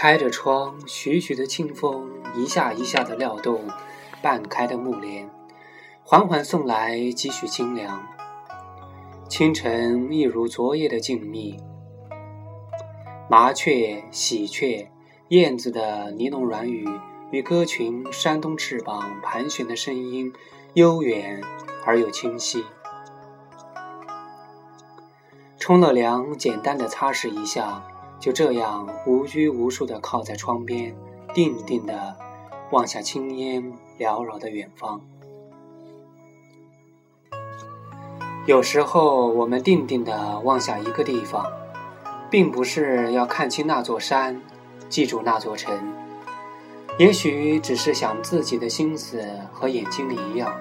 开着窗，徐徐的清风一下一下的撩动半开的木帘，缓缓送来几许清凉。清晨一如昨夜的静谧，麻雀、喜鹊、燕子的呢喃软语与歌群扇动翅膀盘旋的声音，悠远而又清晰。冲了凉，简单的擦拭一下，就这样无拘无束地靠在窗边，定定地望向青烟缭绕的远方。有时候，我们定定地望向一个地方，并不是要看清那座山，记住那座城，也许只是想自己的心思和眼睛里一样，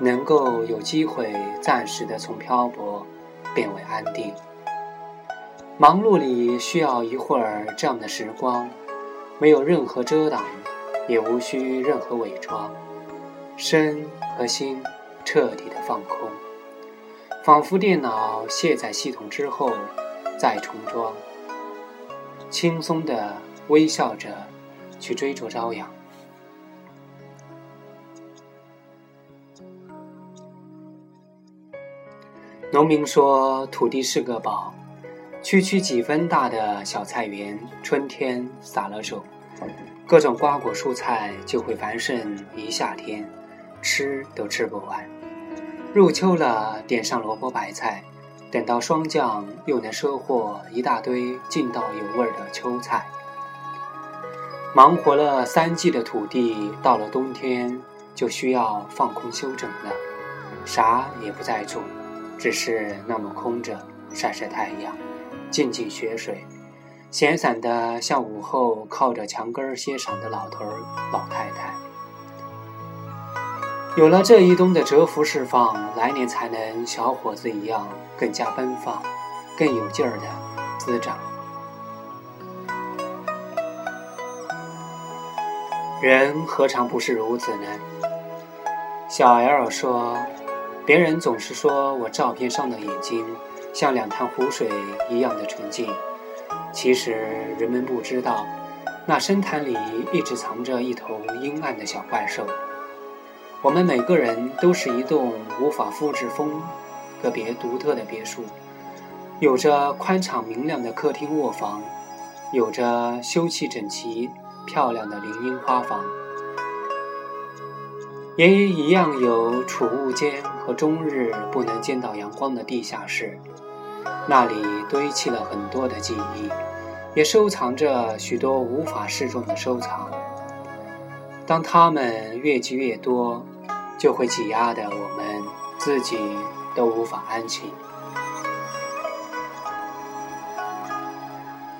能够有机会暂时的从漂泊。变为安定。忙碌里需要一会儿这样的时光，没有任何遮挡，也无需任何伪装，身和心彻底的放空，仿佛电脑卸载系统之后再重装，轻松的微笑着去追逐朝阳。农民说：“土地是个宝，区区几分大的小菜园，春天撒了种，各种瓜果蔬菜就会繁盛一夏天，吃都吃不完。入秋了，点上萝卜白菜，等到霜降，又能收获一大堆劲道有味的秋菜。忙活了三季的土地，到了冬天就需要放空休整了，啥也不再种。”只是那么空着，晒晒太阳，静静学水，闲散的像午后靠着墙根歇晌的老头儿、老太太。有了这一冬的蛰伏释放，来年才能小伙子一样更加奔放，更有劲儿的滋长。人何尝不是如此呢？小 L 说。别人总是说我照片上的眼睛像两潭湖水一样的纯净，其实人们不知道，那深潭里一直藏着一头阴暗的小怪兽。我们每个人都是一栋无法复制风格别独特的别墅，有着宽敞明亮的客厅卧房，有着修葺整齐漂亮的林荫花房。也一样有储物间和终日不能见到阳光的地下室，那里堆砌了很多的记忆，也收藏着许多无法示众的收藏。当它们越积越多，就会挤压的我们自己都无法安寝。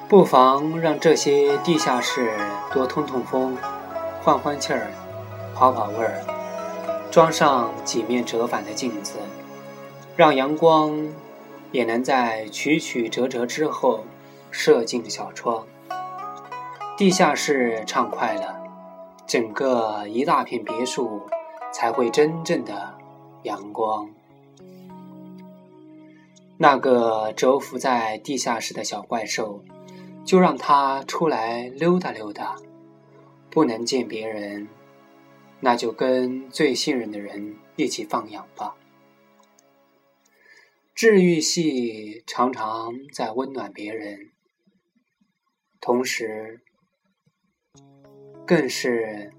不妨让这些地下室多通通风，换换气儿，跑跑味儿。装上几面折返的镜子，让阳光也能在曲曲折折之后射进小窗。地下室畅快了，整个一大片别墅才会真正的阳光。那个蛰伏在地下室的小怪兽，就让它出来溜达溜达，不能见别人。那就跟最信任的人一起放养吧。治愈系常常在温暖别人，同时，更是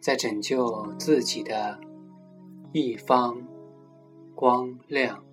在拯救自己的一方光亮。